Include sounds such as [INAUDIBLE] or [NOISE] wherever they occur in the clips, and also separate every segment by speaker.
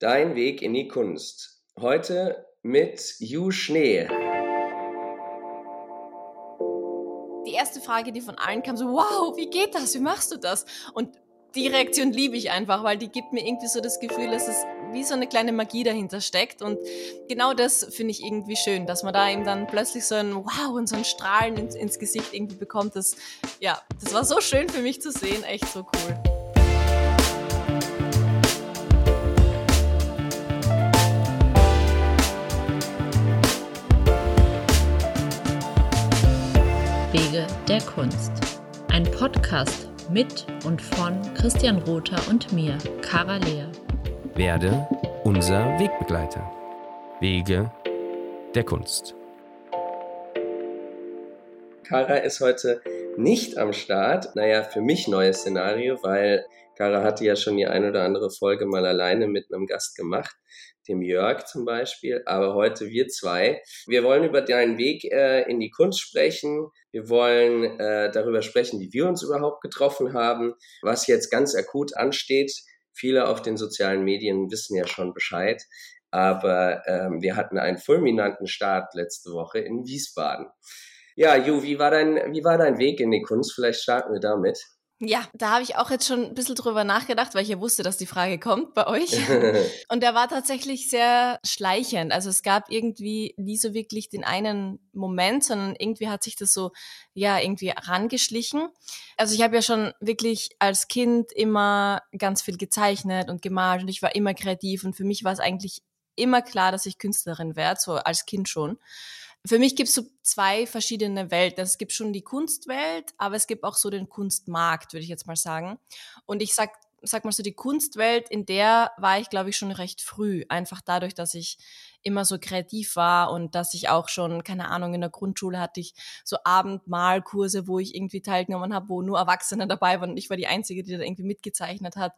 Speaker 1: Dein Weg in die Kunst. Heute mit Ju Schnee.
Speaker 2: Die erste Frage, die von allen kam, so, wow, wie geht das? Wie machst du das? Und die Reaktion liebe ich einfach, weil die gibt mir irgendwie so das Gefühl, dass es wie so eine kleine Magie dahinter steckt. Und genau das finde ich irgendwie schön, dass man da eben dann plötzlich so ein Wow und so ein Strahlen ins, ins Gesicht irgendwie bekommt. Das, ja, das war so schön für mich zu sehen, echt so cool.
Speaker 3: Wege der Kunst. Ein Podcast mit und von Christian Rother und mir, Cara Lea.
Speaker 4: Werde unser Wegbegleiter. Wege der Kunst.
Speaker 1: Kara ist heute nicht am Start. Naja, für mich neues Szenario, weil Kara hatte ja schon die ein oder andere Folge mal alleine mit einem Gast gemacht, dem Jörg zum Beispiel. Aber heute wir zwei. Wir wollen über deinen Weg äh, in die Kunst sprechen. Wir wollen äh, darüber sprechen, wie wir uns überhaupt getroffen haben, was jetzt ganz akut ansteht. Viele auf den sozialen Medien wissen ja schon Bescheid. Aber ähm, wir hatten einen fulminanten Start letzte Woche in Wiesbaden. Ja, Ju, wie war dein, wie war dein Weg in die Kunst? Vielleicht starten wir damit.
Speaker 2: Ja, da habe ich auch jetzt schon ein bisschen drüber nachgedacht, weil ich ja wusste, dass die Frage kommt bei euch. [LAUGHS] Und der war tatsächlich sehr schleichend. Also es gab irgendwie nie so wirklich den einen Moment, sondern irgendwie hat sich das so, ja, irgendwie rangeschlichen. Also ich habe ja schon wirklich als Kind immer ganz viel gezeichnet und gemalt und ich war immer kreativ und für mich war es eigentlich immer klar, dass ich Künstlerin werde, so als Kind schon. Für mich gibt es so zwei verschiedene Welten. Also es gibt schon die Kunstwelt, aber es gibt auch so den Kunstmarkt, würde ich jetzt mal sagen. Und ich sag, sag mal so, die Kunstwelt, in der war ich, glaube ich, schon recht früh. Einfach dadurch, dass ich immer so kreativ war und dass ich auch schon, keine Ahnung, in der Grundschule hatte ich so Abendmalkurse, wo ich irgendwie teilgenommen habe, wo nur Erwachsene dabei waren und ich war die Einzige, die da irgendwie mitgezeichnet hat.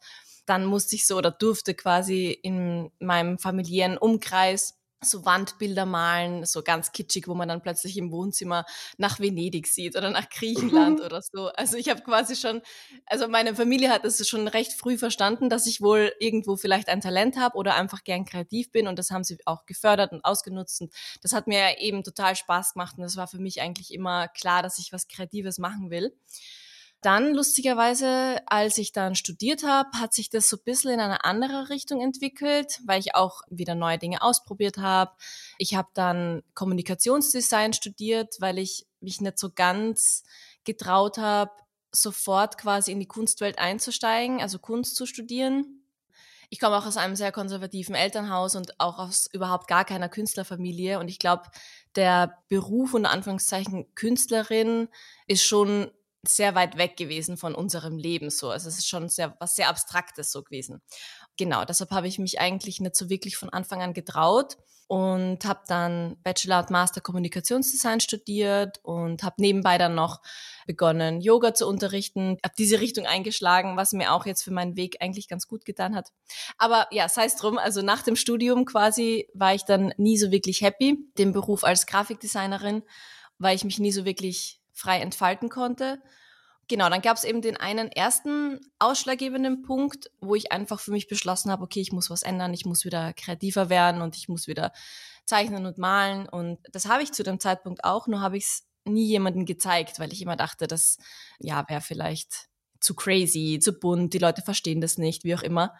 Speaker 2: Dann musste ich so oder durfte quasi in meinem familiären Umkreis so Wandbilder malen, so ganz kitschig, wo man dann plötzlich im Wohnzimmer nach Venedig sieht oder nach Griechenland oder so. Also ich habe quasi schon, also meine Familie hat es schon recht früh verstanden, dass ich wohl irgendwo vielleicht ein Talent habe oder einfach gern kreativ bin und das haben sie auch gefördert und ausgenutzt und das hat mir eben total Spaß gemacht und das war für mich eigentlich immer klar, dass ich was Kreatives machen will. Dann, lustigerweise, als ich dann studiert habe, hat sich das so ein bisschen in eine andere Richtung entwickelt, weil ich auch wieder neue Dinge ausprobiert habe. Ich habe dann Kommunikationsdesign studiert, weil ich mich nicht so ganz getraut habe, sofort quasi in die Kunstwelt einzusteigen, also Kunst zu studieren. Ich komme auch aus einem sehr konservativen Elternhaus und auch aus überhaupt gar keiner Künstlerfamilie. Und ich glaube, der Beruf unter Anführungszeichen Künstlerin ist schon sehr weit weg gewesen von unserem Leben so. Also es ist schon sehr, was sehr Abstraktes so gewesen. Genau, deshalb habe ich mich eigentlich nicht so wirklich von Anfang an getraut und habe dann Bachelor und Master Kommunikationsdesign studiert und habe nebenbei dann noch begonnen, Yoga zu unterrichten, habe diese Richtung eingeschlagen, was mir auch jetzt für meinen Weg eigentlich ganz gut getan hat. Aber ja, sei es drum, also nach dem Studium quasi war ich dann nie so wirklich happy, den Beruf als Grafikdesignerin, weil ich mich nie so wirklich frei entfalten konnte. Genau, dann gab es eben den einen ersten ausschlaggebenden Punkt, wo ich einfach für mich beschlossen habe, okay, ich muss was ändern, ich muss wieder kreativer werden und ich muss wieder zeichnen und malen. Und das habe ich zu dem Zeitpunkt auch, nur habe ich es nie jemandem gezeigt, weil ich immer dachte, das ja wäre vielleicht zu crazy, zu bunt, die Leute verstehen das nicht, wie auch immer.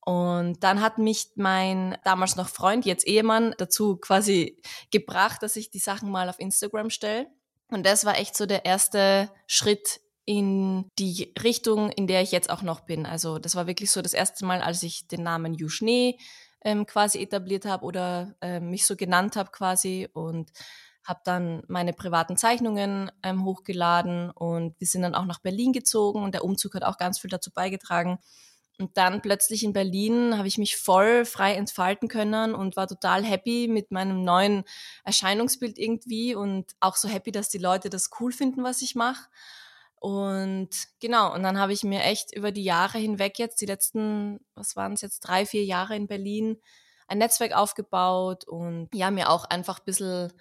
Speaker 2: Und dann hat mich mein damals noch Freund, jetzt Ehemann, dazu quasi gebracht, dass ich die Sachen mal auf Instagram stelle. Und das war echt so der erste Schritt in die Richtung, in der ich jetzt auch noch bin. Also das war wirklich so das erste Mal, als ich den Namen Juschnee ähm, quasi etabliert habe oder äh, mich so genannt habe quasi und habe dann meine privaten Zeichnungen ähm, hochgeladen und wir sind dann auch nach Berlin gezogen und der Umzug hat auch ganz viel dazu beigetragen. Und dann plötzlich in Berlin habe ich mich voll frei entfalten können und war total happy mit meinem neuen Erscheinungsbild irgendwie und auch so happy, dass die Leute das cool finden, was ich mache. Und genau, und dann habe ich mir echt über die Jahre hinweg jetzt, die letzten, was waren es jetzt, drei, vier Jahre in Berlin, ein Netzwerk aufgebaut und ja, mir auch einfach ein bisschen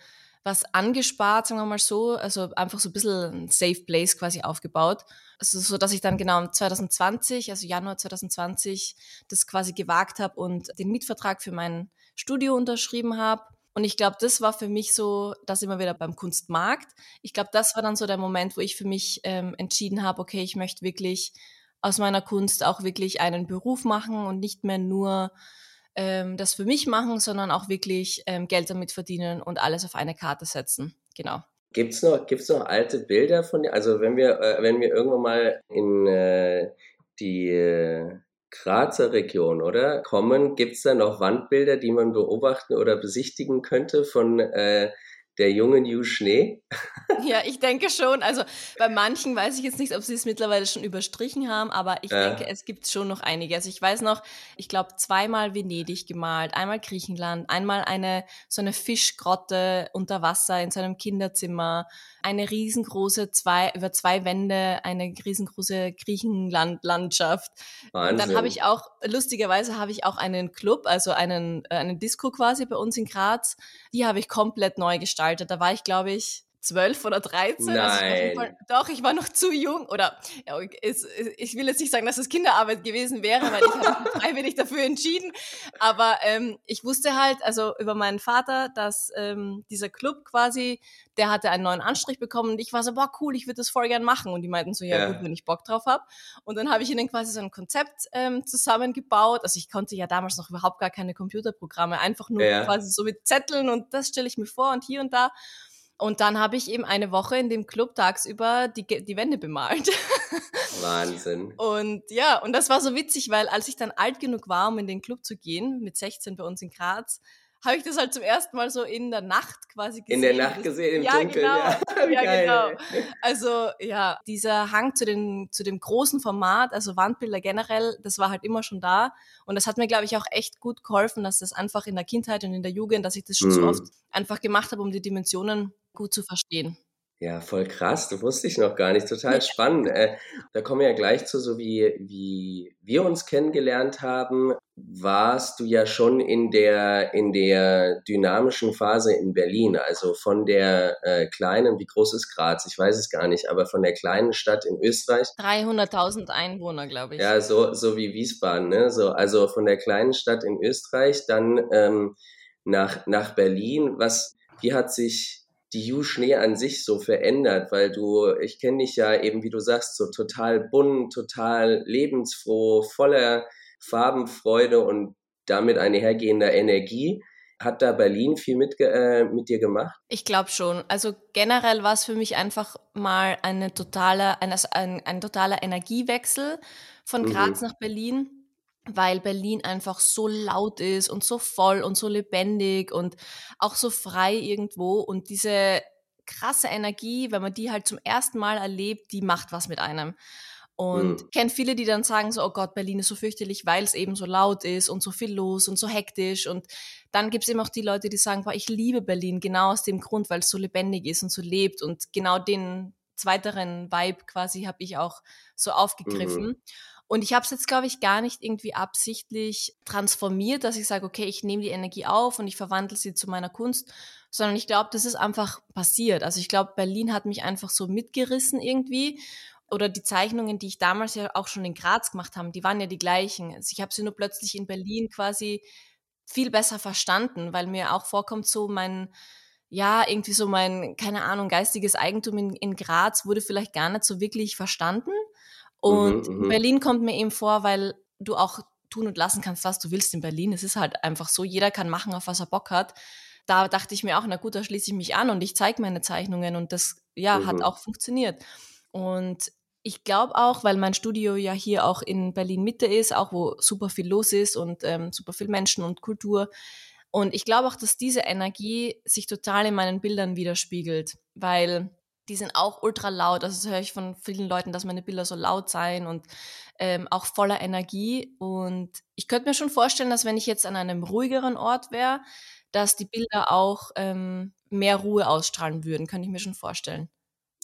Speaker 2: was angespart, sagen wir mal so, also einfach so ein bisschen ein Safe Place quasi aufgebaut. Also so, dass ich dann genau 2020, also Januar 2020, das quasi gewagt habe und den Mietvertrag für mein Studio unterschrieben habe. Und ich glaube, das war für mich so, dass immer wieder beim Kunstmarkt. Ich glaube, das war dann so der Moment, wo ich für mich ähm, entschieden habe, okay, ich möchte wirklich aus meiner Kunst auch wirklich einen Beruf machen und nicht mehr nur ähm, das für mich machen, sondern auch wirklich ähm, Geld damit verdienen und alles auf eine Karte setzen. Genau.
Speaker 1: Gibt's noch, gibt's noch alte Bilder von dir? Also wenn wir, äh, wenn wir irgendwann mal in äh, die äh, Grazer Region, oder? Kommen, gibt's da noch Wandbilder, die man beobachten oder besichtigen könnte von äh, der jungen Yu Schnee?
Speaker 2: Ja, ich denke schon. Also bei manchen weiß ich jetzt nicht, ob sie es mittlerweile schon überstrichen haben, aber ich äh. denke, es gibt schon noch einige. Also ich weiß noch, ich glaube, zweimal Venedig gemalt, einmal Griechenland, einmal eine so eine Fischgrotte unter Wasser in seinem Kinderzimmer, eine riesengroße zwei über zwei Wände eine riesengroße Griechenland-Landschaft. Und dann habe ich auch lustigerweise habe ich auch einen Club, also einen äh, einen Disco quasi bei uns in Graz. Die habe ich komplett neu gestaltet. Da war ich glaube ich zwölf oder dreizehn.
Speaker 1: Nein.
Speaker 2: Also doch, ich war noch zu jung. Oder ja, es, ich will jetzt nicht sagen, dass es Kinderarbeit gewesen wäre, weil ich habe mich [LAUGHS] freiwillig dafür entschieden. Aber ähm, ich wusste halt, also über meinen Vater, dass ähm, dieser Club quasi, der hatte einen neuen Anstrich bekommen und ich war so, boah, cool, ich würde das voll gern machen. Und die meinten so, ja, ja. gut, wenn ich Bock drauf habe. Und dann habe ich ihnen quasi so ein Konzept ähm, zusammengebaut. Also ich konnte ja damals noch überhaupt gar keine Computerprogramme, einfach nur ja. quasi so mit Zetteln und das stelle ich mir vor und hier und da. Und dann habe ich eben eine Woche in dem Club tagsüber die, die Wände bemalt. [LAUGHS]
Speaker 1: Wahnsinn.
Speaker 2: Und ja, und das war so witzig, weil als ich dann alt genug war, um in den Club zu gehen, mit 16 bei uns in Graz, habe ich das halt zum ersten Mal so in der Nacht quasi gesehen.
Speaker 1: In der Nacht gesehen, im
Speaker 2: ja,
Speaker 1: Dunkeln.
Speaker 2: Genau. Ja, [LAUGHS] ja genau. Also ja, dieser Hang zu, den, zu dem großen Format, also Wandbilder generell, das war halt immer schon da. Und das hat mir, glaube ich, auch echt gut geholfen, dass das einfach in der Kindheit und in der Jugend, dass ich das schon mhm. so oft einfach gemacht habe, um die Dimensionen gut zu verstehen.
Speaker 1: Ja, voll krass. Das wusste ich noch gar nicht. Total spannend. Äh, da kommen wir ja gleich zu, so wie, wie wir uns kennengelernt haben, warst du ja schon in der, in der dynamischen Phase in Berlin. Also von der äh, kleinen, wie groß ist Graz? Ich weiß es gar nicht, aber von der kleinen Stadt in Österreich.
Speaker 2: 300.000 Einwohner, glaube ich.
Speaker 1: Ja, so, so wie Wiesbaden, ne? So, also von der kleinen Stadt in Österreich dann ähm, nach, nach Berlin. Was, wie hat sich die Ju Schnee an sich so verändert, weil du, ich kenne dich ja eben, wie du sagst, so total bunt, total lebensfroh, voller Farbenfreude und damit einhergehender Energie. Hat da Berlin viel mit, äh, mit dir gemacht?
Speaker 2: Ich glaube schon. Also generell war es für mich einfach mal eine totale, ein, ein, ein totaler Energiewechsel von mhm. Graz mhm. nach Berlin weil Berlin einfach so laut ist und so voll und so lebendig und auch so frei irgendwo und diese krasse Energie, wenn man die halt zum ersten Mal erlebt, die macht was mit einem. Und mhm. kenne viele, die dann sagen so, oh Gott, Berlin ist so fürchterlich, weil es eben so laut ist und so viel los und so hektisch. Und dann gibt es eben auch die Leute, die sagen, boah, ich liebe Berlin genau aus dem Grund, weil es so lebendig ist und so lebt. Und genau den zweiteren Vibe quasi habe ich auch so aufgegriffen. Mhm. Und ich habe es jetzt, glaube ich, gar nicht irgendwie absichtlich transformiert, dass ich sage, okay, ich nehme die Energie auf und ich verwandle sie zu meiner Kunst, sondern ich glaube, das ist einfach passiert. Also ich glaube, Berlin hat mich einfach so mitgerissen irgendwie. Oder die Zeichnungen, die ich damals ja auch schon in Graz gemacht habe, die waren ja die gleichen. Also ich habe sie nur plötzlich in Berlin quasi viel besser verstanden, weil mir auch vorkommt, so mein, ja, irgendwie so mein, keine Ahnung, geistiges Eigentum in, in Graz wurde vielleicht gar nicht so wirklich verstanden. Und mhm, mhm, Berlin kommt mir eben vor, weil du auch tun und lassen kannst, was du willst in Berlin. Es ist halt einfach so, jeder kann machen, auf was er Bock hat. Da dachte ich mir auch, na gut, da schließe ich mich an und ich zeige meine Zeichnungen und das, ja, mhm. hat auch funktioniert. Und ich glaube auch, weil mein Studio ja hier auch in Berlin Mitte ist, auch wo super viel los ist und ähm, super viel Menschen und Kultur. Und ich glaube auch, dass diese Energie sich total in meinen Bildern widerspiegelt, weil die sind auch ultra laut. Also das höre ich von vielen Leuten, dass meine Bilder so laut seien und ähm, auch voller Energie. Und ich könnte mir schon vorstellen, dass wenn ich jetzt an einem ruhigeren Ort wäre, dass die Bilder auch ähm, mehr Ruhe ausstrahlen würden. Könnte ich mir schon vorstellen.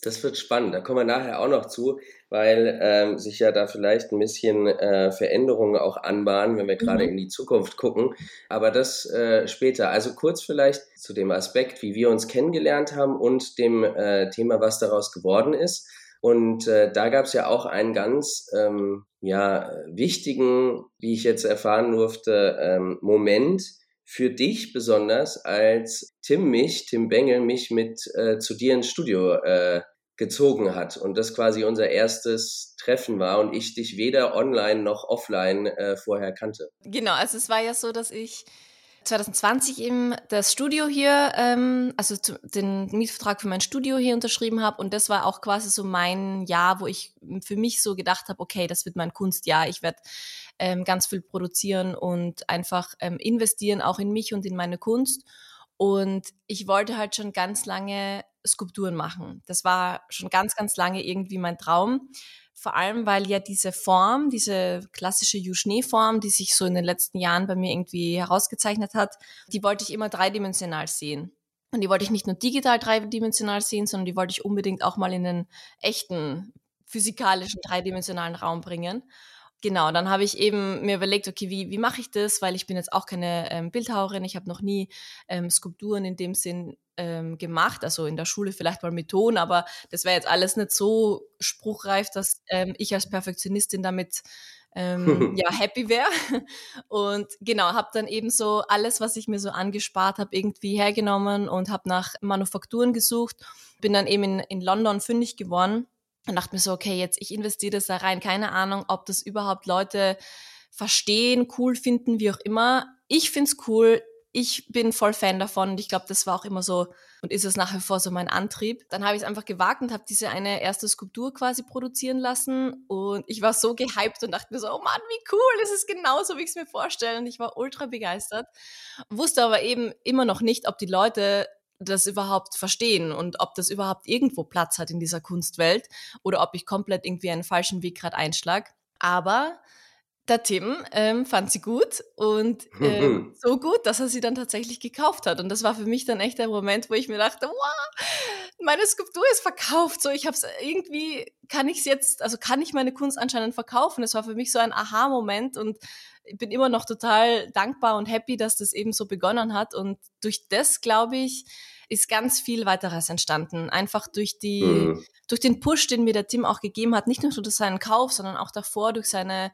Speaker 1: Das wird spannend. Da kommen wir nachher auch noch zu, weil ähm, sich ja da vielleicht ein bisschen äh, Veränderungen auch anbahnen, wenn wir gerade mhm. in die Zukunft gucken. Aber das äh, später. Also kurz vielleicht zu dem Aspekt, wie wir uns kennengelernt haben und dem äh, Thema, was daraus geworden ist. Und äh, da gab es ja auch einen ganz ähm, ja, wichtigen, wie ich jetzt erfahren durfte, ähm, Moment für dich besonders, als Tim mich, Tim Bengel, mich mit äh, zu dir ins Studio äh, gezogen hat und das quasi unser erstes Treffen war und ich dich weder online noch offline äh, vorher kannte.
Speaker 2: Genau, also es war ja so, dass ich 2020 eben das Studio hier, ähm, also zu, den Mietvertrag für mein Studio hier unterschrieben habe. Und das war auch quasi so mein Jahr, wo ich für mich so gedacht habe, okay, das wird mein Kunstjahr. Ich werde ähm, ganz viel produzieren und einfach ähm, investieren, auch in mich und in meine Kunst. Und ich wollte halt schon ganz lange Skulpturen machen. Das war schon ganz, ganz lange irgendwie mein Traum. Vor allem, weil ja diese Form, diese klassische Yu-Schnee-Form, die sich so in den letzten Jahren bei mir irgendwie herausgezeichnet hat, die wollte ich immer dreidimensional sehen. Und die wollte ich nicht nur digital dreidimensional sehen, sondern die wollte ich unbedingt auch mal in den echten physikalischen dreidimensionalen Raum bringen. Genau, dann habe ich eben mir überlegt, okay, wie, wie mache ich das? Weil ich bin jetzt auch keine ähm, Bildhauerin, ich habe noch nie ähm, Skulpturen in dem Sinn ähm, gemacht, also in der Schule vielleicht mal mit Ton, aber das wäre jetzt alles nicht so spruchreif, dass ähm, ich als Perfektionistin damit ähm, [LAUGHS] ja happy wäre. Und genau, habe dann eben so alles, was ich mir so angespart habe, irgendwie hergenommen und habe nach Manufakturen gesucht. Bin dann eben in, in London fündig geworden und dachte mir so, okay, jetzt ich investiere das da rein. Keine Ahnung, ob das überhaupt Leute verstehen, cool finden, wie auch immer. Ich find's cool ich bin voll Fan davon und ich glaube, das war auch immer so und ist es nach wie vor so mein Antrieb. Dann habe ich es einfach gewagt und habe diese eine erste Skulptur quasi produzieren lassen und ich war so gehypt und dachte mir so, oh Mann, wie cool, das ist genauso, wie ich es mir vorstelle und ich war ultra begeistert. Wusste aber eben immer noch nicht, ob die Leute das überhaupt verstehen und ob das überhaupt irgendwo Platz hat in dieser Kunstwelt oder ob ich komplett irgendwie einen falschen Weg gerade einschlag. Aber der Tim ähm, fand sie gut und ähm, [LAUGHS] so gut, dass er sie dann tatsächlich gekauft hat. Und das war für mich dann echt der Moment, wo ich mir dachte, wow, meine Skulptur ist verkauft. So, ich habe es irgendwie, kann ich es jetzt, also kann ich meine Kunst anscheinend verkaufen. Das war für mich so ein Aha-Moment und ich bin immer noch total dankbar und happy, dass das eben so begonnen hat. Und durch das, glaube ich, ist ganz viel weiteres entstanden. Einfach durch die, mhm. durch den Push, den mir der Tim auch gegeben hat, nicht nur durch seinen Kauf, sondern auch davor durch seine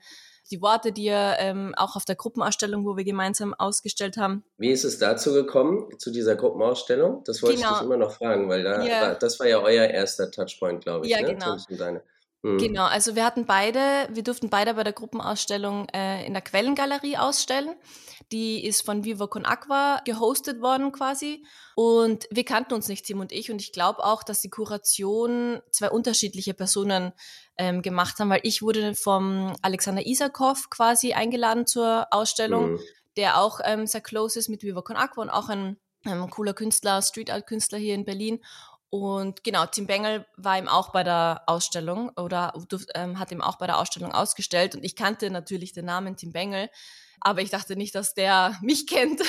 Speaker 2: die Worte, die er ähm, auch auf der Gruppenausstellung, wo wir gemeinsam ausgestellt haben.
Speaker 1: Wie ist es dazu gekommen, zu dieser Gruppenausstellung? Das wollte genau. ich dich immer noch fragen, weil da, ja. war, das war ja euer erster Touchpoint, glaube ich.
Speaker 2: Ja, ne? genau. Mhm. Genau, also wir hatten beide, wir durften beide bei der Gruppenausstellung äh, in der Quellengalerie ausstellen. Die ist von Viva Con Aqua gehostet worden quasi. Und wir kannten uns nicht, Tim und ich. Und ich glaube auch, dass die Kuration zwei unterschiedliche Personen ähm, gemacht haben, weil ich wurde vom Alexander Isakov quasi eingeladen zur Ausstellung, mhm. der auch ähm, sehr close ist mit Viva Con Aqua und auch ein ähm, cooler Künstler, Street Art Künstler hier in Berlin. Und genau, Tim Bengel war ihm auch bei der Ausstellung oder ähm, hat ihm auch bei der Ausstellung ausgestellt. Und ich kannte natürlich den Namen Tim Bengel, aber ich dachte nicht, dass der [LAUGHS] mich kennt.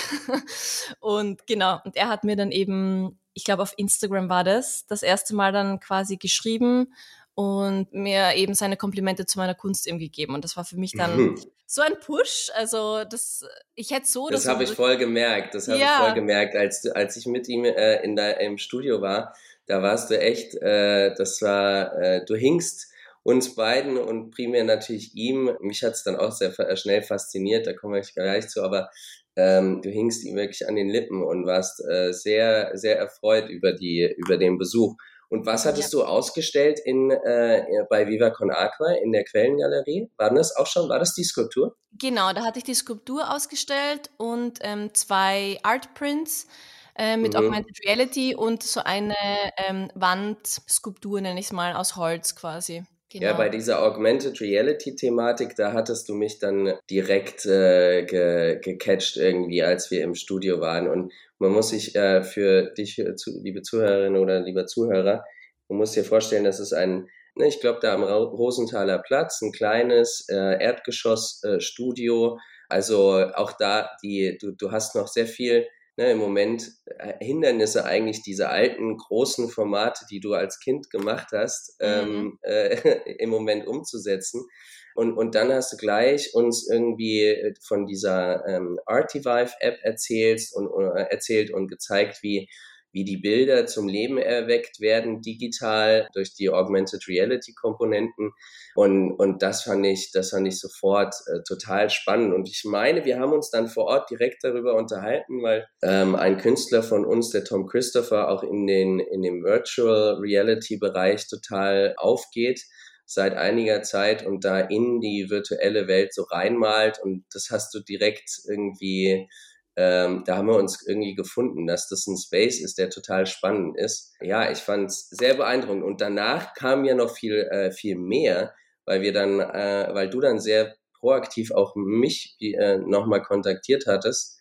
Speaker 2: und genau, und er hat mir dann eben, ich glaube auf Instagram war das, das erste Mal dann quasi geschrieben und mir eben seine Komplimente zu meiner Kunst eben gegeben. Und das war für mich dann mhm. so ein Push. Also das, ich hätte so.
Speaker 1: Das habe ich voll gemerkt. Das habe ja. ich voll gemerkt, als, als ich mit ihm äh, in der, im Studio war da warst du echt, äh, das war, äh, du hingst uns beiden und primär natürlich ihm. Mich hat es dann auch sehr äh, schnell fasziniert, da kommen wir gleich zu, aber ähm, du hingst ihm wirklich an den Lippen und warst äh, sehr, sehr erfreut über, die, über den Besuch. Und was hattest ja. du ausgestellt in, äh, bei Viva Con Aqua in der Quellengalerie? War das auch schon, war das die Skulptur?
Speaker 2: Genau, da hatte ich die Skulptur ausgestellt und ähm, zwei Art Prints äh, mit mhm. Augmented Reality und so eine ähm, Wandskulptur, nenne ich es mal, aus Holz quasi.
Speaker 1: Genau. Ja, bei dieser Augmented Reality-Thematik, da hattest du mich dann direkt äh, ge gecatcht irgendwie, als wir im Studio waren. Und man muss sich äh, für dich, äh, liebe Zuhörerin oder lieber Zuhörer, man muss dir vorstellen, das ist ein, ne, ich glaube, da am Rosenthaler Platz, ein kleines äh, Erdgeschoss-Studio. also auch da, die, du, du hast noch sehr viel ne, im Moment äh, Hindernisse eigentlich diese alten großen Formate, die du als Kind gemacht hast, mhm. ähm, äh, [LAUGHS] im Moment umzusetzen. Und, und dann hast du gleich uns irgendwie äh, von dieser ähm, Artivive-App erzählst und, äh, erzählt und gezeigt, wie wie die Bilder zum Leben erweckt werden, digital durch die Augmented Reality Komponenten. Und, und das fand ich, das fand ich sofort äh, total spannend. Und ich meine, wir haben uns dann vor Ort direkt darüber unterhalten, weil ähm, ein Künstler von uns, der Tom Christopher, auch in den, in dem Virtual Reality Bereich total aufgeht seit einiger Zeit und da in die virtuelle Welt so reinmalt und das hast du direkt irgendwie ähm, da haben wir uns irgendwie gefunden, dass das ein Space ist, der total spannend ist. Ja, ich fand es sehr beeindruckend. Und danach kam ja noch viel, äh, viel mehr, weil wir dann, äh, weil du dann sehr proaktiv auch mich äh, nochmal kontaktiert hattest,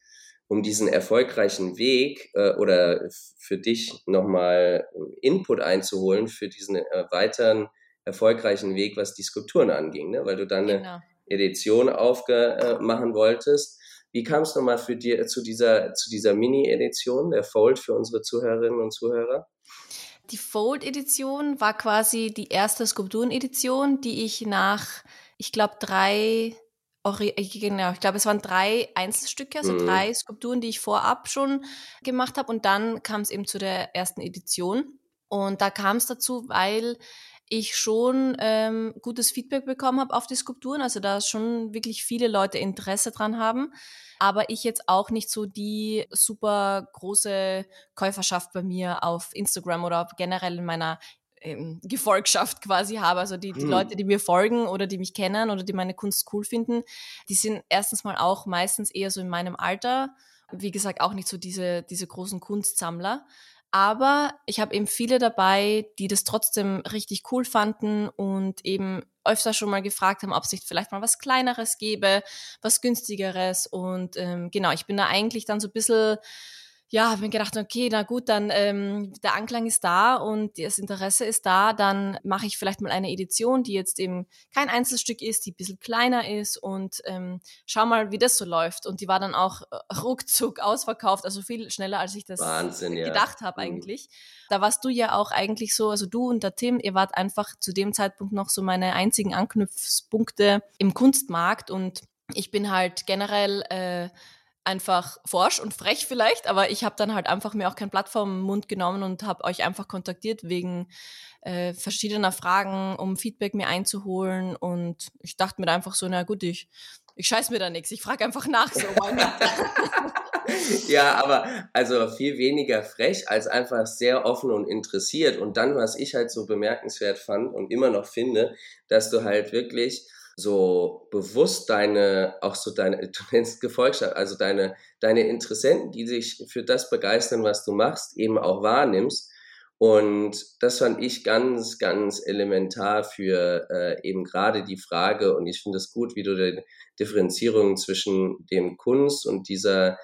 Speaker 1: um diesen erfolgreichen Weg äh, oder für dich nochmal Input einzuholen für diesen äh, weiteren erfolgreichen Weg, was die Skulpturen anging, ne? weil du dann genau. eine Edition aufmachen wolltest wie kam es nochmal für dir zu dieser, zu dieser Mini-Edition, der Fold für unsere Zuhörerinnen und Zuhörer?
Speaker 2: Die Fold-Edition war quasi die erste Skulpturen-Edition, die ich nach, ich glaube, drei, genau, ich glaube, es waren drei Einzelstücke, also mhm. drei Skulpturen, die ich vorab schon gemacht habe. Und dann kam es eben zu der ersten Edition. Und da kam es dazu, weil ich schon ähm, gutes Feedback bekommen habe auf die Skulpturen, also da schon wirklich viele Leute Interesse dran haben, aber ich jetzt auch nicht so die super große Käuferschaft bei mir auf Instagram oder generell in meiner ähm, Gefolgschaft quasi habe, also die, die hm. Leute, die mir folgen oder die mich kennen oder die meine Kunst cool finden, die sind erstens mal auch meistens eher so in meinem Alter, wie gesagt, auch nicht so diese, diese großen Kunstsammler. Aber ich habe eben viele dabei, die das trotzdem richtig cool fanden und eben öfter schon mal gefragt haben, ob es nicht vielleicht mal was Kleineres gäbe, was günstigeres. Und ähm, genau, ich bin da eigentlich dann so ein bisschen ja, habe mir gedacht, okay, na gut, dann ähm, der Anklang ist da und das Interesse ist da, dann mache ich vielleicht mal eine Edition, die jetzt eben kein Einzelstück ist, die ein bisschen kleiner ist und ähm, schau mal, wie das so läuft. Und die war dann auch äh, ruckzuck ausverkauft, also viel schneller, als ich das Wahnsinn, gedacht ja. habe mhm. eigentlich. Da warst du ja auch eigentlich so, also du und der Tim, ihr wart einfach zu dem Zeitpunkt noch so meine einzigen Anknüpfpunkte im Kunstmarkt und ich bin halt generell äh, einfach forsch und frech vielleicht, aber ich habe dann halt einfach mir auch kein Blatt vom Mund genommen und habe euch einfach kontaktiert wegen äh, verschiedener Fragen, um Feedback mir einzuholen. Und ich dachte mir einfach so, na gut, ich, ich scheiß mir da nichts, ich frage einfach nach so. [LAUGHS]
Speaker 1: ja, aber also viel weniger frech als einfach sehr offen und interessiert. Und dann, was ich halt so bemerkenswert fand und immer noch finde, dass du halt wirklich so bewusst deine, auch so deine, [LAUGHS] du nennst Gefolgschaft, also deine, deine Interessenten, die sich für das begeistern, was du machst, eben auch wahrnimmst. Und das fand ich ganz, ganz elementar für äh, eben gerade die Frage, und ich finde es gut, wie du die Differenzierung zwischen dem Kunst und dieser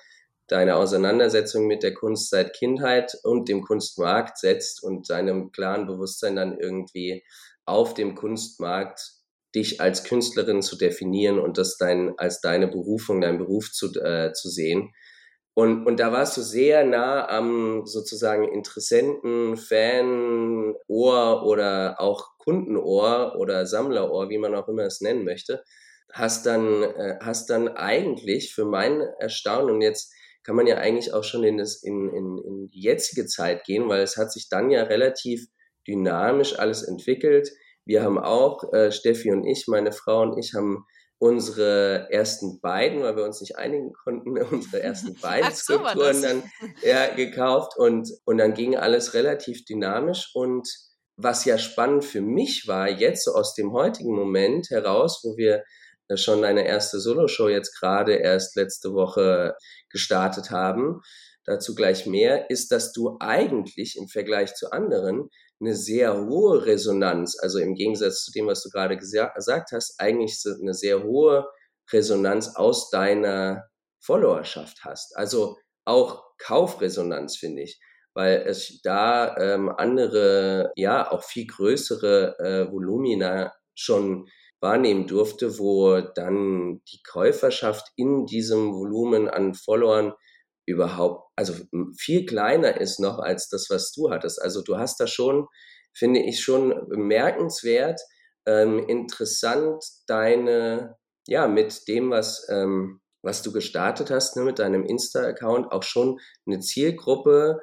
Speaker 1: deine Auseinandersetzung mit der Kunst seit Kindheit und dem Kunstmarkt setzt und deinem klaren Bewusstsein dann irgendwie auf dem Kunstmarkt dich als Künstlerin zu definieren und das dein, als deine Berufung, dein Beruf zu, äh, zu sehen. Und, und da warst du sehr nah am sozusagen Interessenten, Fan, Ohr oder auch Kundenohr oder Sammlerohr, wie man auch immer es nennen möchte. Hast dann, äh, hast dann eigentlich für mein Erstaunen, und jetzt kann man ja eigentlich auch schon in, das, in, in, in die jetzige Zeit gehen, weil es hat sich dann ja relativ dynamisch alles entwickelt wir haben auch, äh, Steffi und ich, meine Frau und ich haben unsere ersten beiden, weil wir uns nicht einigen konnten, [LAUGHS] unsere ersten [LAUGHS] beiden so, Skulpturen dann ja, gekauft und, und dann ging alles relativ dynamisch und was ja spannend für mich war, jetzt so aus dem heutigen Moment heraus, wo wir äh, schon eine erste Soloshow jetzt gerade erst letzte Woche gestartet haben, dazu gleich mehr, ist, dass du eigentlich im Vergleich zu anderen eine sehr hohe Resonanz, also im Gegensatz zu dem, was du gerade gesagt hast, eigentlich eine sehr hohe Resonanz aus deiner Followerschaft hast. Also auch Kaufresonanz, finde ich, weil es da ähm, andere, ja, auch viel größere äh, Volumina schon wahrnehmen durfte, wo dann die Käuferschaft in diesem Volumen an Followern überhaupt, also viel kleiner ist noch als das, was du hattest. Also du hast da schon, finde ich, schon bemerkenswert, ähm, interessant deine, ja, mit dem, was, ähm, was du gestartet hast, ne, mit deinem Insta-Account auch schon eine Zielgruppe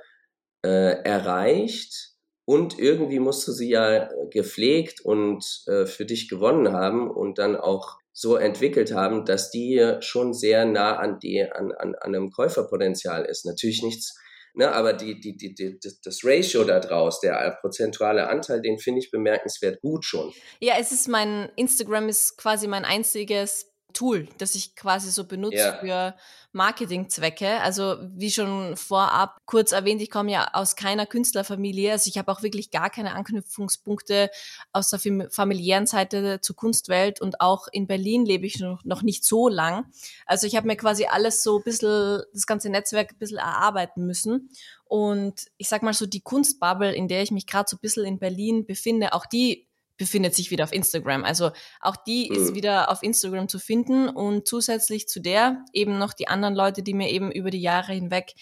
Speaker 1: äh, erreicht und irgendwie musst du sie ja gepflegt und äh, für dich gewonnen haben und dann auch so entwickelt haben, dass die schon sehr nah an, die, an, an, an einem Käuferpotenzial ist. Natürlich nichts, ne, aber die, die, die, die, das Ratio da draus, der prozentuale Anteil, den finde ich bemerkenswert gut schon.
Speaker 2: Ja, es ist mein, Instagram ist quasi mein einziges Tool, das ich quasi so benutze ja. für Marketingzwecke. Also wie schon vorab kurz erwähnt, ich komme ja aus keiner Künstlerfamilie. Also ich habe auch wirklich gar keine Anknüpfungspunkte aus der familiären Seite zur Kunstwelt und auch in Berlin lebe ich noch, noch nicht so lang. Also ich habe mir quasi alles so ein bisschen, das ganze Netzwerk ein bisschen erarbeiten müssen. Und ich sag mal so, die Kunstbubble, in der ich mich gerade so ein bisschen in Berlin befinde, auch die befindet sich wieder auf Instagram. Also auch die mhm. ist wieder auf Instagram zu finden und zusätzlich zu der eben noch die anderen Leute, die mir eben über die Jahre hinweg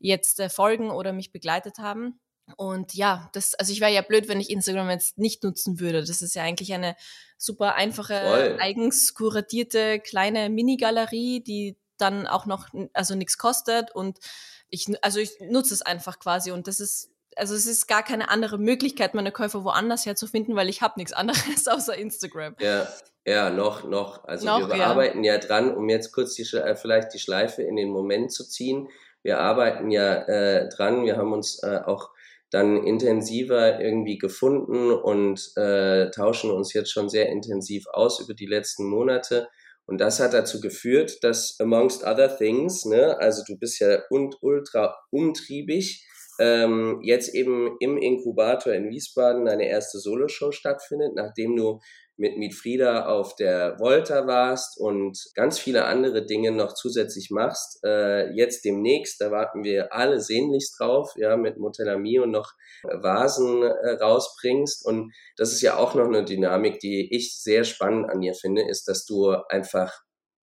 Speaker 2: jetzt äh, folgen oder mich begleitet haben. Und ja, das, also ich wäre ja blöd, wenn ich Instagram jetzt nicht nutzen würde. Das ist ja eigentlich eine super einfache, Voll. eigens kuratierte kleine Mini-Galerie, die dann auch noch, also nichts kostet und ich, also ich nutze es einfach quasi und das ist also es ist gar keine andere Möglichkeit, meine Käufer woanders herzufinden, weil ich habe nichts anderes [LAUGHS] außer Instagram.
Speaker 1: Ja, ja, noch, noch. Also noch, wir ja. arbeiten ja dran, um jetzt kurz die, äh, vielleicht die Schleife in den Moment zu ziehen. Wir arbeiten ja äh, dran, wir haben uns äh, auch dann intensiver irgendwie gefunden und äh, tauschen uns jetzt schon sehr intensiv aus über die letzten Monate. Und das hat dazu geführt, dass amongst other things, ne, also du bist ja und ultra umtriebig, ähm, jetzt eben im Inkubator in Wiesbaden eine erste Soloshow stattfindet, nachdem du mit Mietfrieda auf der Volta warst und ganz viele andere Dinge noch zusätzlich machst. Äh, jetzt demnächst, da warten wir alle sehnlichst drauf, ja, mit Motellamio noch Vasen äh, rausbringst. Und das ist ja auch noch eine Dynamik, die ich sehr spannend an dir finde, ist, dass du einfach,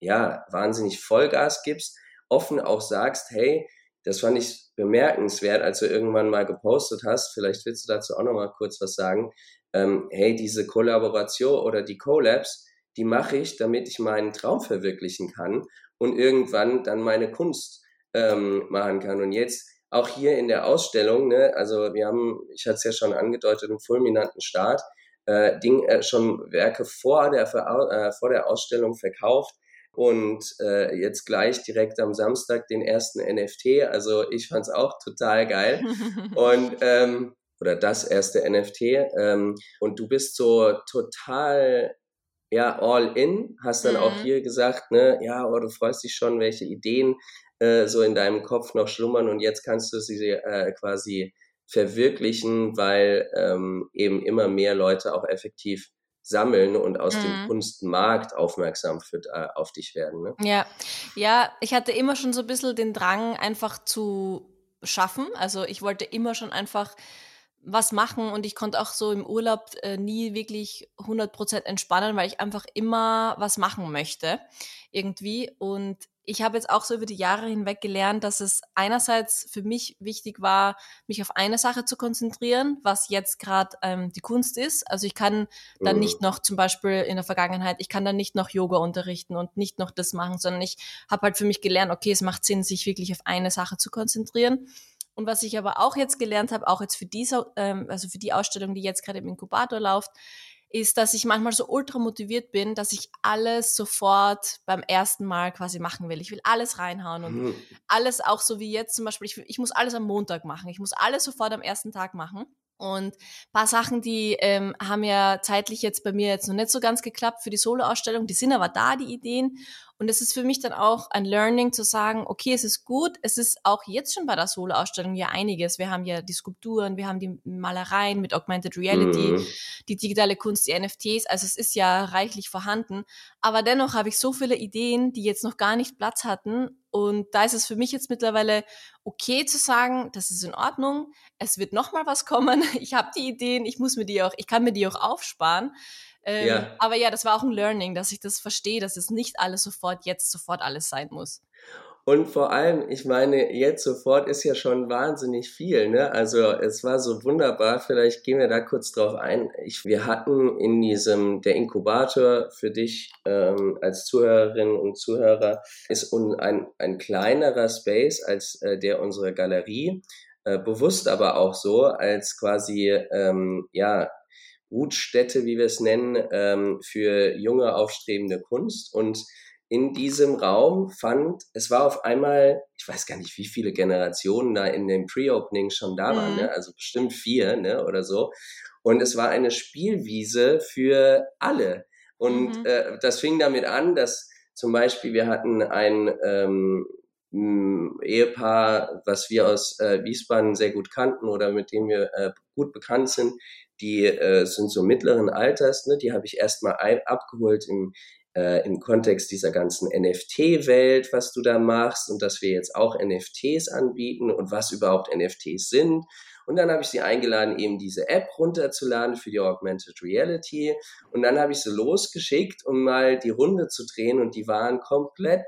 Speaker 1: ja, wahnsinnig Vollgas gibst, offen auch sagst, hey, das fand ich bemerkenswert, als du irgendwann mal gepostet hast. Vielleicht willst du dazu auch noch mal kurz was sagen. Ähm, hey, diese Kollaboration oder die Collabs, die mache ich, damit ich meinen Traum verwirklichen kann und irgendwann dann meine Kunst ähm, machen kann. Und jetzt auch hier in der Ausstellung, ne, also wir haben, ich hatte es ja schon angedeutet, einen fulminanten Start, äh, Ding, äh, schon Werke vor der, äh, vor der Ausstellung verkauft und äh, jetzt gleich direkt am Samstag den ersten NFT. Also ich fand es auch total geil. [LAUGHS] und ähm, oder das erste NFT. Ähm, und du bist so total ja, all in, hast dann mhm. auch hier gesagt, ne, ja, oh, du freust dich schon, welche Ideen äh, so in deinem Kopf noch schlummern und jetzt kannst du sie äh, quasi verwirklichen, weil ähm, eben immer mehr Leute auch effektiv sammeln und aus mhm. dem Kunstmarkt aufmerksam für, äh, auf dich werden. Ne?
Speaker 2: Ja, ja, ich hatte immer schon so ein bisschen den Drang, einfach zu schaffen. Also ich wollte immer schon einfach was machen und ich konnte auch so im Urlaub äh, nie wirklich 100% entspannen, weil ich einfach immer was machen möchte irgendwie und ich habe jetzt auch so über die Jahre hinweg gelernt, dass es einerseits für mich wichtig war, mich auf eine Sache zu konzentrieren, was jetzt gerade ähm, die Kunst ist. Also ich kann dann nicht mhm. noch zum Beispiel in der Vergangenheit, ich kann dann nicht noch Yoga unterrichten und nicht noch das machen, sondern ich habe halt für mich gelernt, okay, es macht Sinn, sich wirklich auf eine Sache zu konzentrieren. Und was ich aber auch jetzt gelernt habe, auch jetzt für diese, ähm, also für die Ausstellung, die jetzt gerade im Inkubator läuft, ist, dass ich manchmal so ultra motiviert bin, dass ich alles sofort beim ersten Mal quasi machen will. Ich will alles reinhauen und mhm. alles auch so wie jetzt zum Beispiel, ich, ich muss alles am Montag machen. Ich muss alles sofort am ersten Tag machen. Und paar Sachen, die ähm, haben ja zeitlich jetzt bei mir jetzt noch nicht so ganz geklappt für die Solo-Ausstellung. Die sind aber da, die Ideen. Und es ist für mich dann auch ein Learning zu sagen, okay, es ist gut, es ist auch jetzt schon bei der Solo-Ausstellung ja einiges. Wir haben ja die Skulpturen, wir haben die Malereien mit Augmented Reality, mhm. die digitale Kunst, die NFTs. Also es ist ja reichlich vorhanden. Aber dennoch habe ich so viele Ideen, die jetzt noch gar nicht Platz hatten. Und da ist es für mich jetzt mittlerweile okay zu sagen, das ist in Ordnung. Es wird noch mal was kommen. [LAUGHS] Ich habe die Ideen, ich muss mir die auch, ich kann mir die auch aufsparen. Ähm, ja. Aber ja, das war auch ein Learning, dass ich das verstehe, dass es nicht alles sofort, jetzt sofort alles sein muss.
Speaker 1: Und vor allem, ich meine, jetzt sofort ist ja schon wahnsinnig viel. Ne? Also es war so wunderbar. Vielleicht gehen wir da kurz drauf ein. Ich, wir hatten in diesem der Inkubator für dich ähm, als Zuhörerinnen und Zuhörer ist ein, ein kleinerer Space als äh, der unserer Galerie. Äh, bewusst aber auch so als quasi ähm, ja Brutstätte, wie wir es nennen, ähm, für junge aufstrebende Kunst und in diesem Raum fand, es war auf einmal, ich weiß gar nicht, wie viele Generationen da in dem Pre-Opening schon da waren, ne? Mhm. also bestimmt vier ne? oder so. Und es war eine Spielwiese für alle. Und mhm. äh, das fing damit an, dass zum Beispiel wir hatten ein ähm, Ehepaar, was wir aus äh, Wiesbaden sehr gut kannten oder mit dem wir äh, gut bekannt sind, die äh, sind so mittleren Alters, ne? die habe ich erstmal abgeholt im, äh, im Kontext dieser ganzen NFT-Welt, was du da machst und dass wir jetzt auch NFTs anbieten und was überhaupt NFTs sind. Und dann habe ich sie eingeladen, eben diese App runterzuladen für die Augmented Reality. Und dann habe ich sie losgeschickt, um mal die Runde zu drehen und die waren komplett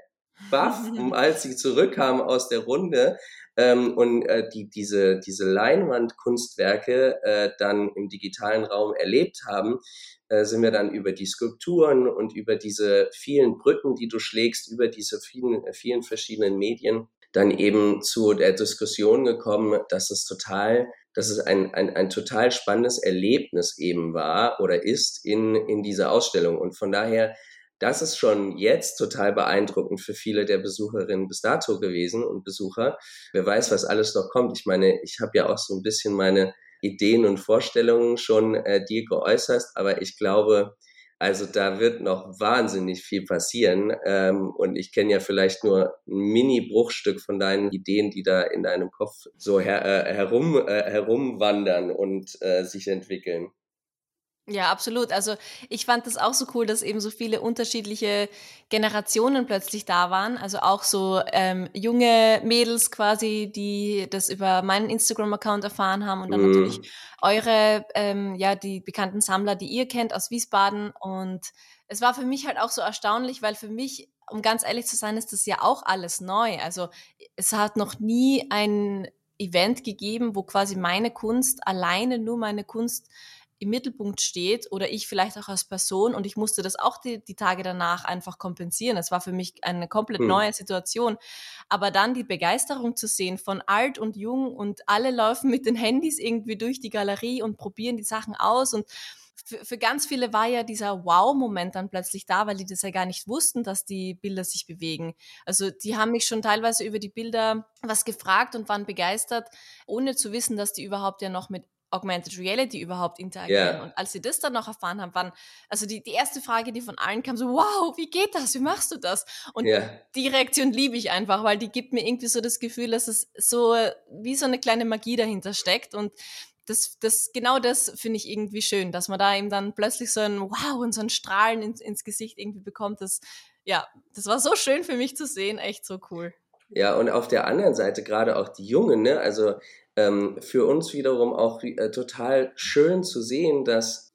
Speaker 1: baff, [LAUGHS] als sie zurückkamen aus der Runde ähm, und äh, die, diese, diese Leinwandkunstwerke äh, dann im digitalen Raum erlebt haben, äh, sind wir dann über die Skulpturen und über diese vielen Brücken, die du schlägst, über diese vielen, vielen verschiedenen Medien, dann eben zu der Diskussion gekommen, dass es total, dass es ein, ein, ein total spannendes Erlebnis eben war oder ist in, in dieser Ausstellung. Und von daher das ist schon jetzt total beeindruckend für viele der Besucherinnen bis dato gewesen und Besucher. Wer weiß, was alles noch kommt. Ich meine, ich habe ja auch so ein bisschen meine Ideen und Vorstellungen schon äh, dir geäußert, aber ich glaube, also da wird noch wahnsinnig viel passieren. Ähm, und ich kenne ja vielleicht nur ein Mini-Bruchstück von deinen Ideen, die da in deinem Kopf so her äh, herum, äh, herumwandern und äh, sich entwickeln.
Speaker 2: Ja, absolut. Also ich fand das auch so cool, dass eben so viele unterschiedliche Generationen plötzlich da waren. Also auch so ähm, junge Mädels quasi, die das über meinen Instagram-Account erfahren haben und dann mm. natürlich eure, ähm, ja, die bekannten Sammler, die ihr kennt aus Wiesbaden. Und es war für mich halt auch so erstaunlich, weil für mich, um ganz ehrlich zu sein, ist das ja auch alles neu. Also es hat noch nie ein Event gegeben, wo quasi meine Kunst, alleine nur meine Kunst, im Mittelpunkt steht oder ich vielleicht auch als Person und ich musste das auch die, die Tage danach einfach kompensieren. Es war für mich eine komplett hm. neue Situation. Aber dann die Begeisterung zu sehen von alt und jung und alle laufen mit den Handys irgendwie durch die Galerie und probieren die Sachen aus und für, für ganz viele war ja dieser Wow-Moment dann plötzlich da, weil die das ja gar nicht wussten, dass die Bilder sich bewegen. Also die haben mich schon teilweise über die Bilder was gefragt und waren begeistert, ohne zu wissen, dass die überhaupt ja noch mit Augmented Reality überhaupt interagieren. Yeah. Und als sie das dann noch erfahren haben, waren, also die, die erste Frage, die von allen kam, so, wow, wie geht das? Wie machst du das? Und yeah. die Reaktion liebe ich einfach, weil die gibt mir irgendwie so das Gefühl, dass es so wie so eine kleine Magie dahinter steckt. Und das, das, genau das finde ich irgendwie schön, dass man da eben dann plötzlich so ein Wow und so ein Strahlen ins, ins Gesicht irgendwie bekommt. Das, ja, das war so schön für mich zu sehen, echt so cool.
Speaker 1: Ja, und auf der anderen Seite gerade auch die Jungen, ne? Also ähm, für uns wiederum auch äh, total schön zu sehen, dass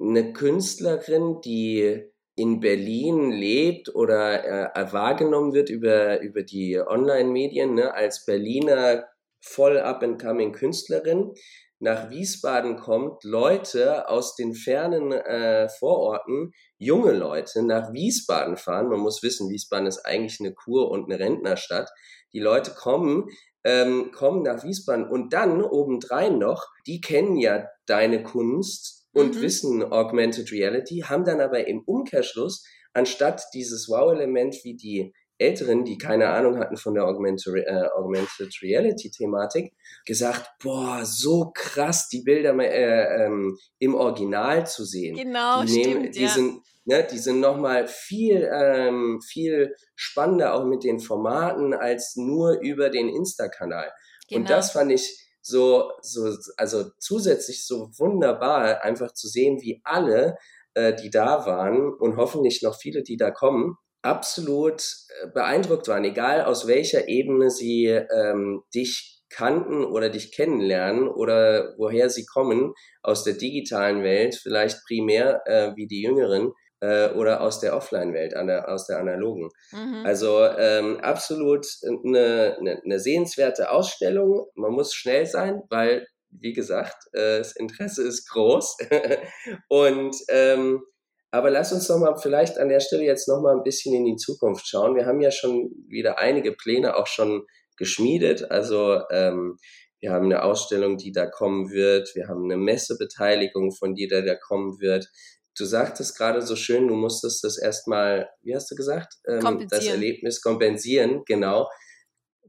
Speaker 1: eine Künstlerin, die in Berlin lebt oder äh, wahrgenommen wird über, über die Online-Medien ne, als Berliner voll up-and-coming Künstlerin, nach Wiesbaden kommt, Leute aus den fernen äh, Vororten, junge Leute nach Wiesbaden fahren. Man muss wissen, Wiesbaden ist eigentlich eine Kur- und eine Rentnerstadt. Die Leute kommen, ähm, kommen nach Wiesbaden und dann obendrein noch, die kennen ja deine Kunst und mhm. wissen Augmented Reality, haben dann aber im Umkehrschluss, anstatt dieses Wow-Element wie die Älteren, die keine Ahnung hatten von der Augmented, äh, Augmented Reality-Thematik, gesagt, boah, so krass, die Bilder äh, ähm, im Original zu sehen.
Speaker 2: Genau,
Speaker 1: die
Speaker 2: nehmen, stimmt,
Speaker 1: die ja. sind, ne, die sind nochmal viel, ähm, viel spannender auch mit den Formaten als nur über den Insta-Kanal. Genau. Und das fand ich so, so, also zusätzlich so wunderbar, einfach zu sehen, wie alle, äh, die da waren und hoffentlich noch viele, die da kommen, absolut äh, beeindruckt waren, egal aus welcher Ebene sie ähm, dich kannten oder dich kennenlernen oder woher sie kommen, aus der digitalen Welt, vielleicht primär äh, wie die Jüngeren, äh, oder aus der Offline-Welt, aus der analogen. Mhm. Also ähm, absolut eine, eine, eine sehenswerte Ausstellung. Man muss schnell sein, weil, wie gesagt, äh, das Interesse ist groß. [LAUGHS] Und ähm, aber lass uns doch mal vielleicht an der Stelle jetzt noch mal ein bisschen in die Zukunft schauen. Wir haben ja schon wieder einige Pläne auch schon geschmiedet. Also ähm, wir haben eine Ausstellung, die da kommen wird. Wir haben eine Messebeteiligung von dir, der da kommen wird. Du sagtest gerade so schön, du musstest das erstmal, wie hast du gesagt?
Speaker 2: Ähm,
Speaker 1: das Erlebnis kompensieren, genau.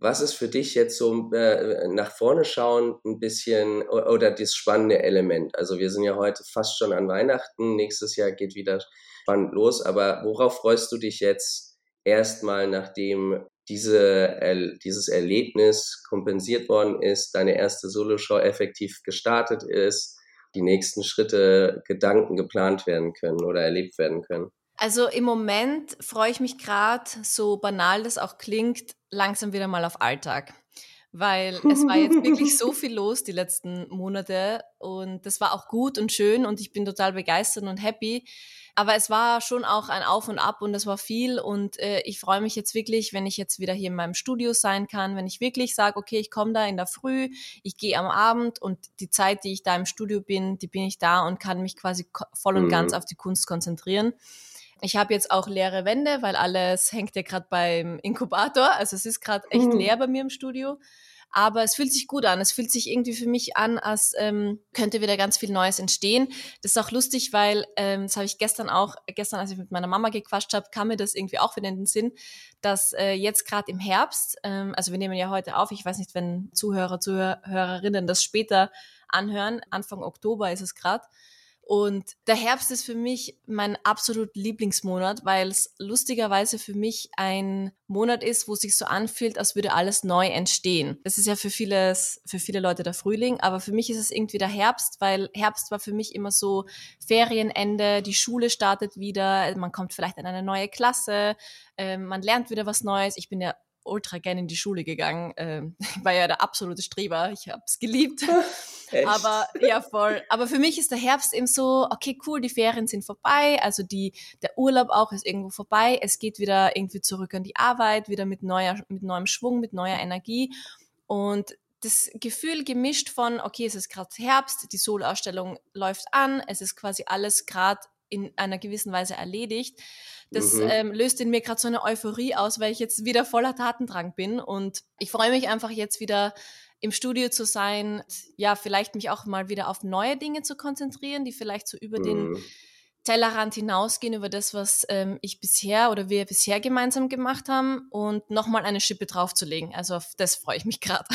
Speaker 1: Was ist für dich jetzt so äh, nach vorne schauen ein bisschen oder das spannende Element? Also wir sind ja heute fast schon an Weihnachten, nächstes Jahr geht wieder spannend los, aber worauf freust du dich jetzt erstmal, nachdem diese, dieses Erlebnis kompensiert worden ist, deine erste Soloshow effektiv gestartet ist? Die nächsten Schritte Gedanken geplant werden können oder erlebt werden können?
Speaker 2: Also im Moment freue ich mich gerade, so banal das auch klingt, langsam wieder mal auf Alltag. Weil es war jetzt wirklich so [LAUGHS] viel los die letzten Monate und das war auch gut und schön und ich bin total begeistert und happy. Aber es war schon auch ein Auf und Ab und es war viel und äh, ich freue mich jetzt wirklich, wenn ich jetzt wieder hier in meinem Studio sein kann, wenn ich wirklich sage, okay, ich komme da in der Früh, ich gehe am Abend und die Zeit, die ich da im Studio bin, die bin ich da und kann mich quasi voll und mhm. ganz auf die Kunst konzentrieren. Ich habe jetzt auch leere Wände, weil alles hängt ja gerade beim Inkubator. Also es ist gerade echt mhm. leer bei mir im Studio. Aber es fühlt sich gut an. Es fühlt sich irgendwie für mich an, als ähm, könnte wieder ganz viel Neues entstehen. Das ist auch lustig, weil ähm, das habe ich gestern auch, gestern, als ich mit meiner Mama gequatscht habe, kam mir das irgendwie auch wieder in den Sinn, dass äh, jetzt gerade im Herbst, ähm, also wir nehmen ja heute auf, ich weiß nicht, wenn Zuhörer, Zuhörerinnen das später anhören, Anfang Oktober ist es gerade, und der Herbst ist für mich mein absolut Lieblingsmonat, weil es lustigerweise für mich ein Monat ist, wo es sich so anfühlt, als würde alles neu entstehen. Das ist ja für vieles, für viele Leute der Frühling, aber für mich ist es irgendwie der Herbst, weil Herbst war für mich immer so Ferienende, die Schule startet wieder, man kommt vielleicht in eine neue Klasse, äh, man lernt wieder was Neues. Ich bin ja ultra gerne in die Schule gegangen. Ähm, ich [LAUGHS] war ja der absolute Streber. Ich habe es geliebt. [LAUGHS] Aber ja, voll. Aber für mich ist der Herbst eben so, okay, cool, die Ferien sind vorbei, also die, der Urlaub auch ist irgendwo vorbei. Es geht wieder irgendwie zurück an die Arbeit, wieder mit neuer, mit neuem Schwung, mit neuer Energie. Und das Gefühl gemischt von, okay, es ist gerade Herbst, die Solausstellung läuft an, es ist quasi alles gerade in einer gewissen Weise erledigt. Das mhm. ähm, löst in mir gerade so eine Euphorie aus, weil ich jetzt wieder voller Tatendrang bin und ich freue mich einfach jetzt wieder im Studio zu sein, ja, vielleicht mich auch mal wieder auf neue Dinge zu konzentrieren, die vielleicht so über mhm. den Tellerrand hinausgehen, über das, was ähm, ich bisher oder wir bisher gemeinsam gemacht haben und nochmal eine Schippe draufzulegen. Also auf das freue ich mich gerade.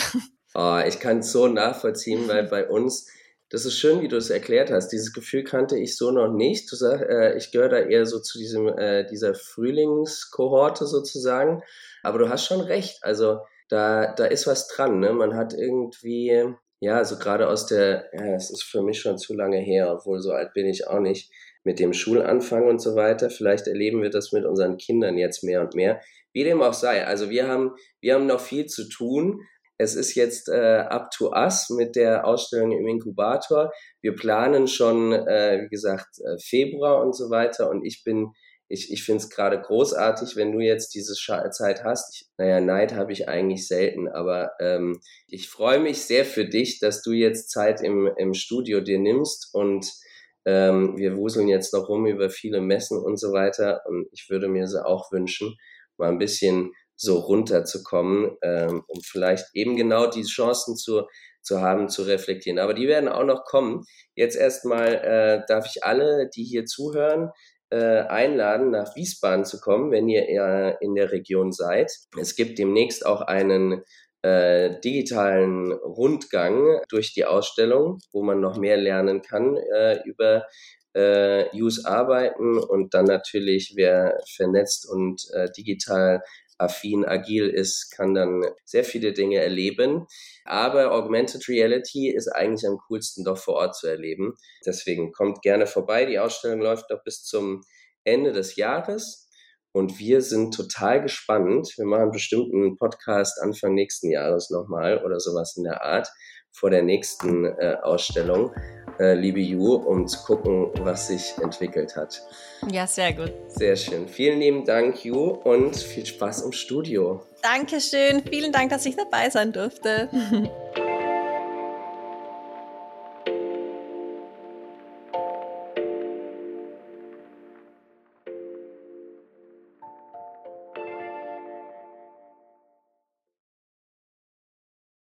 Speaker 1: Oh, [LAUGHS] ich kann es so nachvollziehen, weil bei uns das ist schön, wie du es erklärt hast. Dieses Gefühl kannte ich so noch nicht. Du sag, äh, ich gehöre da eher so zu diesem, äh, dieser Frühlingskohorte sozusagen. Aber du hast schon recht. Also da, da ist was dran. Ne? Man hat irgendwie, ja, also gerade aus der, ja, es ist für mich schon zu lange her, obwohl so alt bin ich auch nicht, mit dem Schulanfang und so weiter. Vielleicht erleben wir das mit unseren Kindern jetzt mehr und mehr. Wie dem auch sei. Also wir haben, wir haben noch viel zu tun. Es ist jetzt äh, up to us mit der Ausstellung im Inkubator. Wir planen schon, äh, wie gesagt, äh, Februar und so weiter. Und ich bin, ich, ich finde es gerade großartig, wenn du jetzt diese Zeit hast. Ich, naja, Neid habe ich eigentlich selten, aber ähm, ich freue mich sehr für dich, dass du jetzt Zeit im, im Studio dir nimmst und ähm, wir wuseln jetzt noch rum über viele Messen und so weiter. Und ich würde mir sie auch wünschen, mal ein bisschen so runterzukommen, ähm, um vielleicht eben genau diese Chancen zu, zu haben, zu reflektieren. Aber die werden auch noch kommen. Jetzt erstmal äh, darf ich alle, die hier zuhören, äh, einladen, nach Wiesbaden zu kommen, wenn ihr eher in der Region seid. Es gibt demnächst auch einen äh, digitalen Rundgang durch die Ausstellung, wo man noch mehr lernen kann äh, über äh, Use arbeiten und dann natürlich, wer vernetzt und äh, digital affin, agil ist, kann dann sehr viele Dinge erleben. Aber Augmented Reality ist eigentlich am coolsten doch vor Ort zu erleben. Deswegen kommt gerne vorbei. Die Ausstellung läuft noch bis zum Ende des Jahres. Und wir sind total gespannt. Wir machen bestimmt einen Podcast Anfang nächsten Jahres nochmal oder sowas in der Art vor der nächsten äh, Ausstellung. Äh, liebe Ju, um zu gucken, was sich entwickelt hat.
Speaker 2: Ja, sehr gut.
Speaker 1: Sehr schön. Vielen lieben Dank, Ju, und viel Spaß im Studio.
Speaker 2: Dankeschön. Vielen Dank, dass ich dabei sein durfte. [LAUGHS]